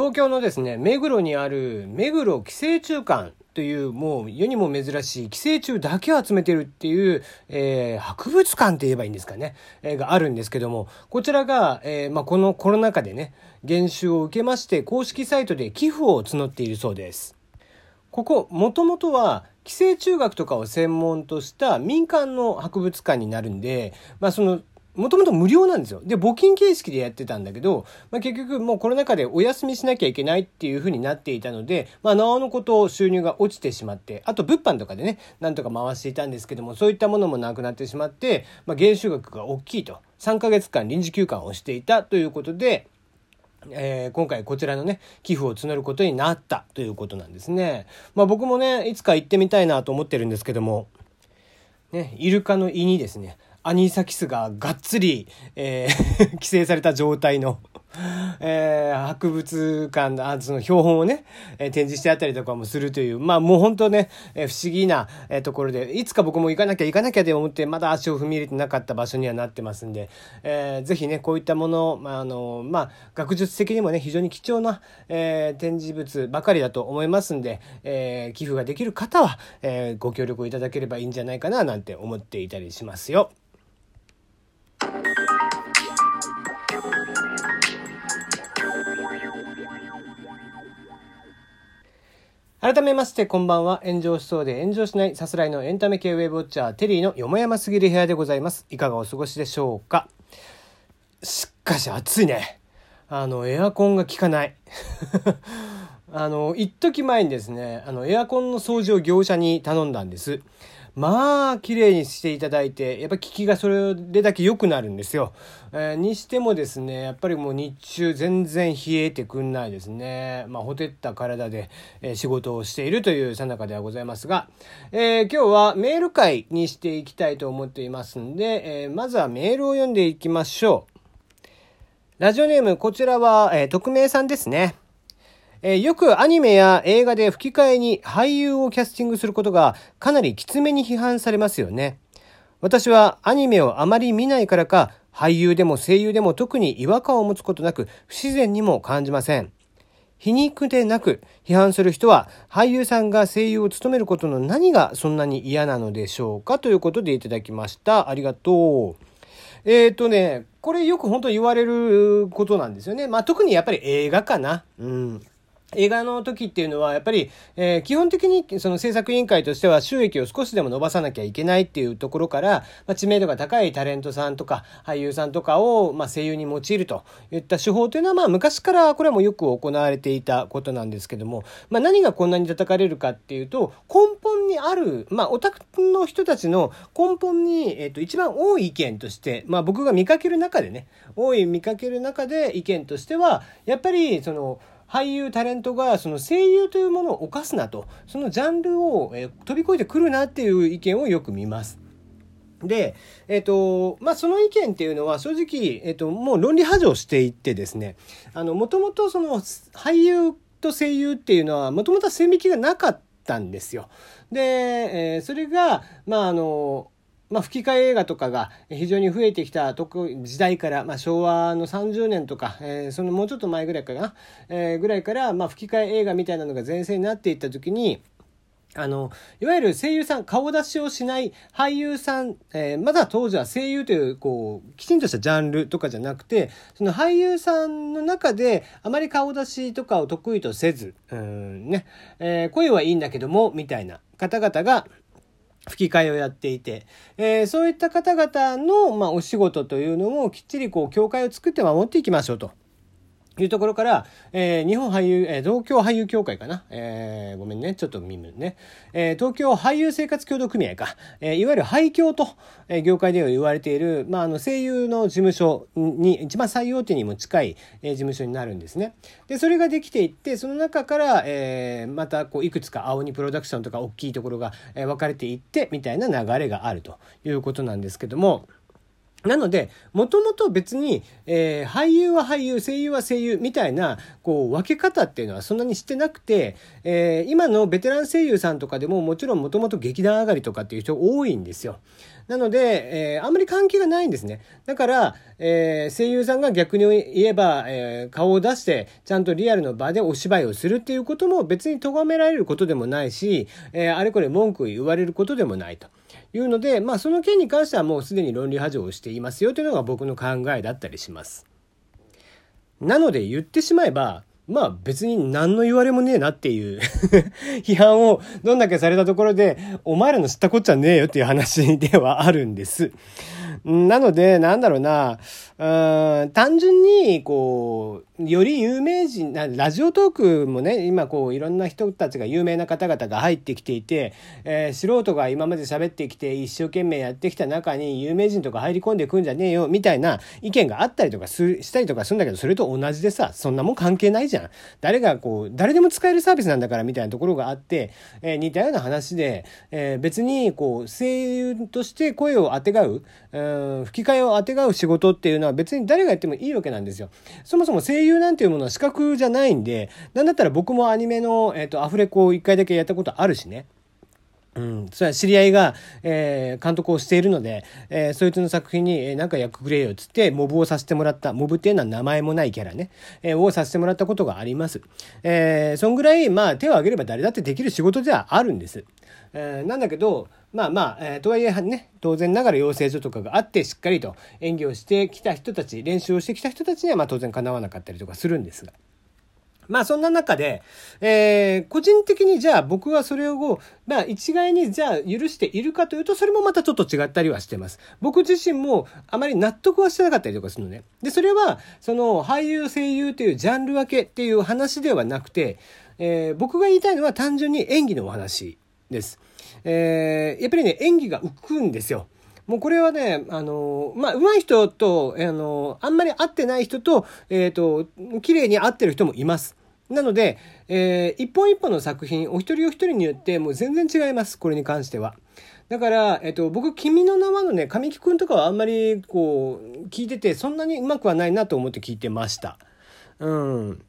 東京のですね、目黒にある目黒寄生虫館というもう世にも珍しい寄生虫だけを集めてるっていう、えー、博物館って言えばいいんですかね、えー、があるんですけども、こちらが、えー、まあ、このコロナ禍でね、減収を受けまして公式サイトで寄付を募っているそうです。ここ、もともとは寄生虫学とかを専門とした民間の博物館になるんで、まあそのもともと無料なんですよ。で、募金形式でやってたんだけど、まあ、結局もうコロナ禍でお休みしなきゃいけないっていう風になっていたので、まあ、なおのこと収入が落ちてしまって、あと物販とかでね、なんとか回していたんですけども、そういったものもなくなってしまって、まあ、減収額が大きいと。3ヶ月間臨時休館をしていたということで、えー、今回こちらのね、寄付を募ることになったということなんですね。まあ僕もね、いつか行ってみたいなと思ってるんですけども、ね、イルカの胃にですね、アニサキスががっつり、えー、規制された状態のえー、博物館あその標本をね、えー、展示してあったりとかもするという、まあもう本当ね、えー、不思議な、えー、ところで、いつか僕も行かなきゃ行かなきゃで思って、まだ足を踏み入れてなかった場所にはなってますんで、えー、ぜひね、こういったもの、まあ、あの、まあ、学術的にもね、非常に貴重な、えー、展示物ばかりだと思いますんで、えー、寄付ができる方は、えー、ご協力をいただければいいんじゃないかな、なんて思っていたりしますよ。改めましてこんばんは。炎上しそうで炎上しないさすらいのエンタメ系ウェブウォッチャーテリーのよもやますぎる部屋でございます。いかがお過ごしでしょうか？しかし暑いね。あのエアコンが効かない。あの一時前にですねあのエアコンの掃除を業者に頼んだんです。まあ綺麗にしていただいてやっぱ効きがそれだけ良くなるんですよ、えー、にしてもですねやっぱりもう日中全然冷えてくんないですね。まあほてった体で、えー、仕事をしているというさなかではございますが、えー、今日はメール会にしていきたいと思っていますんで、えまずはメールを読んでいきましょう。ラジオネームこちらは、え匿名さんですね。えー、よくアニメや映画で吹き替えに俳優をキャスティングすることがかなりきつめに批判されますよね。私はアニメをあまり見ないからか、俳優でも声優でも特に違和感を持つことなく不自然にも感じません。皮肉でなく批判する人は俳優さんが声優を務めることの何がそんなに嫌なのでしょうかということでいただきました。ありがとう。えっ、ー、とね、これよく本当言われることなんですよね。まあ特にやっぱり映画かな。うん。映画の時っていうのはやっぱり、えー、基本的にその制作委員会としては収益を少しでも伸ばさなきゃいけないっていうところから、まあ、知名度が高いタレントさんとか俳優さんとかを、まあ、声優に用いるといった手法というのは、まあ、昔からこれはもうよく行われていたことなんですけども、まあ、何がこんなに叩かれるかっていうと根本にある、まあ、オタクの人たちの根本に、えー、と一番多い意見として、まあ、僕が見かける中でね多い見かける中で意見としてはやっぱりその俳優タレントがその声優というものを犯すなとそのジャンルを、え飛び越えてくるなっていう意見をよく見ます。で、えっ、ー、と、まあ、その意見っていうのは正直、えっ、ー、と、もう論理波状していってですね、あの、もともとその俳優と声優っていうのはもともとは線引きがなかったんですよ。で、えー、それが、まあ、あの、まあ、吹き替え映画とかが非常に増えてきた時代から、まあ、昭和の30年とか、えー、そのもうちょっと前ぐらいかな、えー、ぐらいから、まあ、吹き替え映画みたいなのが前線になっていった時に、あの、いわゆる声優さん、顔出しをしない俳優さん、えー、まだ当時は声優という、こう、きちんとしたジャンルとかじゃなくて、その俳優さんの中で、あまり顔出しとかを得意とせず、うんね、えー、声はいいんだけども、みたいな方々が、吹き替えをやっていて、えー、そういった方々の、まあ、お仕事というのもきっちりこう、協会を作って守っていきましょうと。いうところから、えー、日本俳優、えー、東京俳優協会かな？えー、ごめんね。ちょっと見るね。えー、東京俳優生活協同組合か。えー、いわゆる俳協と、えー、業界では言われている、まあ、あの、声優の事務所に、一番最大手にも近い、えー、事務所になるんですね。で、それができていって、その中から、えー、また、こう、いくつか青鬼プロダクションとか大きいところが、えー、分かれていって、みたいな流れがあるということなんですけども、なので、もともと別に、えー、俳優は俳優、声優は声優みたいな、こう、分け方っていうのはそんなにしてなくて、えー、今のベテラン声優さんとかでももちろんもともと劇団上がりとかっていう人多いんですよ。なので、えー、あんまり関係がないんですね。だから、えー、声優さんが逆に言えば、えー、顔を出して、ちゃんとリアルの場でお芝居をするっていうことも別に咎められることでもないし、えあれこれ文句言われることでもないと。いうので、まあ、その件に関してはもうすでに論理波状をしていますよというのが僕の考えだったりします。なので言ってしまえば、まあ別に何の言われもねえなっていう 批判をどんだけされたところで、お前らの知ったこっちゃねえよっていう話ではあるんです。なので、なんだろうな、うん、単純に、こう、より有名人、ラジオトークもね、今こう、いろんな人たちが有名な方々が入ってきていて、えー、素人が今まで喋ってきて一生懸命やってきた中に有名人とか入り込んでくんじゃねえよ、みたいな意見があったりとかす、したりとかするんだけど、それと同じでさ、そんなもん関係ないじゃん。誰がこう、誰でも使えるサービスなんだから、みたいなところがあって、えー、似たような話で、えー、別に、こう、声優として声をあてがう、うん、吹き替えをあてがう仕事っていうのは別に誰がやってもいいわけなんですよ。そもそも声優なんていうものは資格じゃないんで、なんだったら僕もアニメの、えっ、ー、と、アフレコを一回だけやったことあるしね。うん、それは知り合いが、えー、監督をしているので、えー、そいつの作品に、えー、なんか役くれよっつって、モブをさせてもらった、モブっていうのは名前もないキャラね、えー、をさせてもらったことがあります。えー、そんぐらい、まあ、手を挙げれば誰だってできる仕事ではあるんです。えー、なんだけど、まあまあ、えー、とはいえね、当然ながら養成所とかがあって、しっかりと演技をしてきた人たち、練習をしてきた人たちには、まあ当然叶わなかったりとかするんですが。まあそんな中で、えー、個人的にじゃあ僕はそれを、まあ一概にじゃあ許しているかというと、それもまたちょっと違ったりはしてます。僕自身もあまり納得はしてなかったりとかするのね。で、それは、その俳優声優というジャンル分けっていう話ではなくて、えー、僕が言いたいのは単純に演技のお話です。えー、やっぱりね、演技が浮くんですよ。もうこれはね、あの、まあ、上手い人と、あの、あんまり合ってない人と、えっ、ー、と、綺麗に合ってる人もいます。なので、えー、一本一本の作品、お一人お一人によってもう全然違います。これに関しては。だから、えっと、僕、君の名はのね、神木くんとかはあんまり、こう、聞いてて、そんなにうまくはないなと思って聞いてました。うん。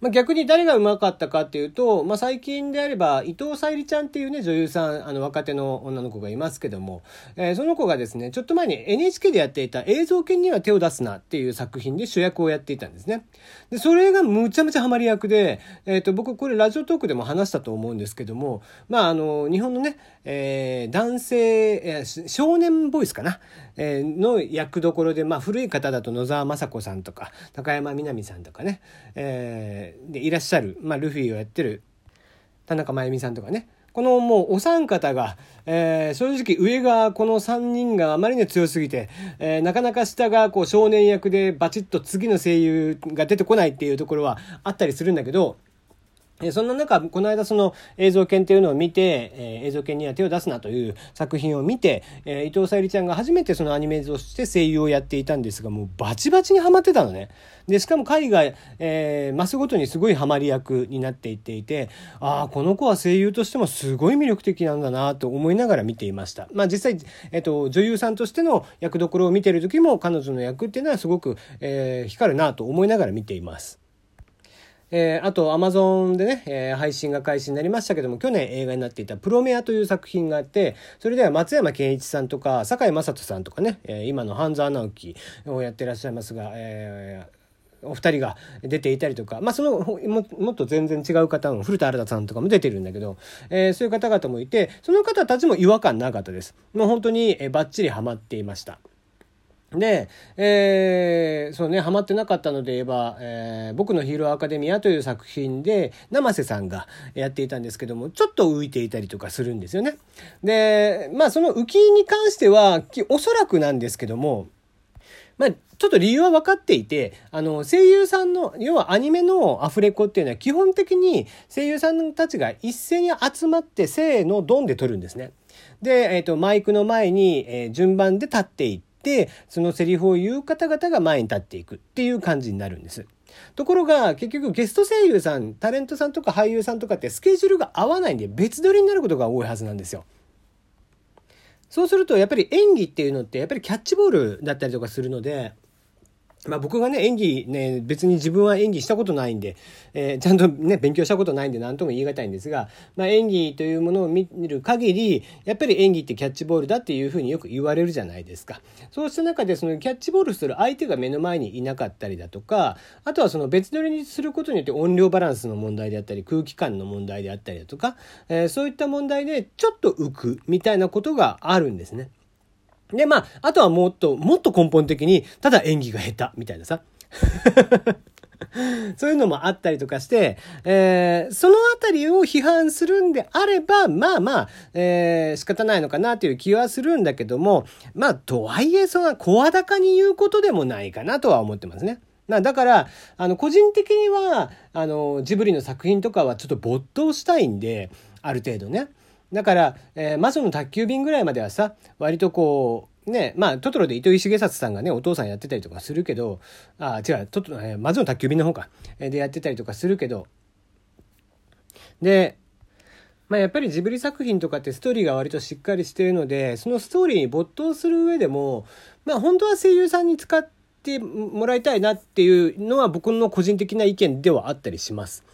まあ、逆に誰がうまかったかっていうと、まあ、最近であれば伊藤沙莉ちゃんっていうね女優さんあの若手の女の子がいますけども、えー、その子がですねちょっと前に NHK でやっていた「映像犬には手を出すな」っていう作品で主役をやっていたんですね。でそれがむちゃむちゃハマり役で、えー、と僕これラジオトークでも話したと思うんですけどもまああの日本のね、えー、男性、えー、少年ボイスかな、えー、の役どころで、まあ、古い方だと野沢雅子さんとか高山みなみさんとかね、えーでいらっしゃる、まあ、ルフィをやってる田中真由美さんとかね。このもうお三方が、えー、正直上がこの3人があまりに強すぎて、えー、なかなか下がこう少年役でバチッと次の声優が出てこないっていうところはあったりするんだけどそんな中、この間その映像犬っていうのを見て、えー、映像犬には手を出すなという作品を見て、えー、伊藤沙莉ちゃんが初めてそのアニメとして声優をやっていたんですが、もうバチバチにハマってたのね。で、しかも海外、えー、マスごとにすごいハマり役になっていっていて、ああ、この子は声優としてもすごい魅力的なんだなと思いながら見ていました。まあ実際、えっ、と、女優さんとしての役どころを見てる時も彼女の役っていうのはすごく、えー、光るなと思いながら見ています。えー、あと、アマゾンでね、えー、配信が開始になりましたけども、去年映画になっていたプロメアという作品があって、それでは松山ケンイチさんとか、堺雅人さんとかね、えー、今の半沢直樹をやってらっしゃいますが、えーお二人が出ていたりとか、まあ、そのももっと全然違う方も古田新太さんとかも出てるんだけど、えー、そういう方々もいてその方たちも違和感なかったです。もう本当に、えー、バッチリハマっていました。で、えー、そうね、ハマってなかったので言えば、えー、僕のヒーローアカデミアという作品で、生瀬さんがやっていたんですけども、ちょっと浮いていたりとかするんですよね。で、まあその浮きに関しては、おそらくなんですけども、まあ、ちょっと理由は分かっていて、あの、声優さんの、要はアニメのアフレコっていうのは基本的に声優さんたちが一斉に集まって、せーの、ドンで撮るんですね。で、えっ、ー、と、マイクの前に、えー、順番で立っていって、ってそのセリフを言う方々が前に立っていくっていう感じになるんです。ところが結局ゲスト声優さんタレントさんとか俳優さんとかってスケジュールが合わないんで別撮りになることが多いはずなんですよ。そうするとやっぱり演技っていうのってやっぱりキャッチボールだったりとかするので、まあ僕がね、演技ね、別に自分は演技したことないんで、えー、ちゃんとね、勉強したことないんで何とも言い難いんですが、まあ演技というものを見る限り、やっぱり演技ってキャッチボールだっていうふうによく言われるじゃないですか。そうした中で、そのキャッチボールする相手が目の前にいなかったりだとか、あとはその別撮りにすることによって音量バランスの問題であったり、空気感の問題であったりだとか、えー、そういった問題でちょっと浮くみたいなことがあるんですね。で、まあ、あとはもっと、もっと根本的に、ただ演技が下手、みたいなさ。そういうのもあったりとかして、えー、そのあたりを批判するんであれば、まあまあ、えー、仕方ないのかなという気はするんだけども、まあ、とはいえ、そんな声高に言うことでもないかなとは思ってますね。なだから、あの、個人的には、あの、ジブリの作品とかはちょっと没頭したいんで、ある程度ね。だから、えー、魔女の宅急便ぐらいまではさ、割とこう、ね、まあ、トトロで糸井重里さんがね、お父さんやってたりとかするけど、あ、違う、トトロ、えー、魔女の宅急便の方か、えー、でやってたりとかするけど、で、まあ、やっぱりジブリ作品とかってストーリーが割としっかりしてるので、そのストーリーに没頭する上でも、まあ、本当は声優さんに使ってもらいたいなっていうのは僕の個人的な意見ではあったりします。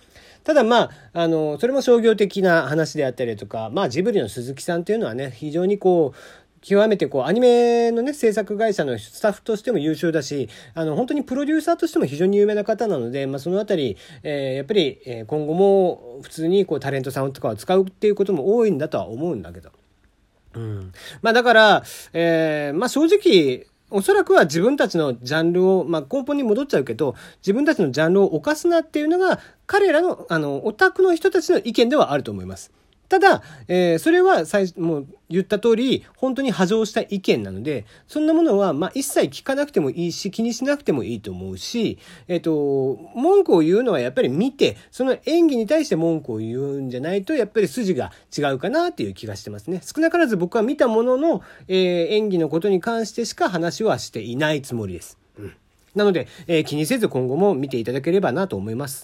ただまあ、あの、それも商業的な話であったりとか、まあジブリの鈴木さんっていうのはね、非常にこう、極めてこうアニメのね制作会社のスタッフとしても優秀だしあの本当にプロデューサーとしても非常に有名な方なので、まあ、その辺り、えー、やっぱり、え今後も普通にこうタレントさんとかを使うっていうことも多いんだとは思うんだけど。うん、まあだから、えー、まあ正直おそらくは自分たちのジャンルを、まあ、根本に戻っちゃうけど、自分たちのジャンルを犯すなっていうのが、彼らの、あの、オタクの人たちの意見ではあると思います。ただ、えー、それは最初、もう言った通り、本当に波状した意見なので、そんなものは、まあ、一切聞かなくてもいいし、気にしなくてもいいと思うし、えっ、ー、と、文句を言うのはやっぱり見て、その演技に対して文句を言うんじゃないと、やっぱり筋が違うかなっていう気がしてますね。少なからず僕は見たものの、えー、演技のことに関してしか話はしていないつもりです。うん、なので、えー、気にせず今後も見ていただければなと思います。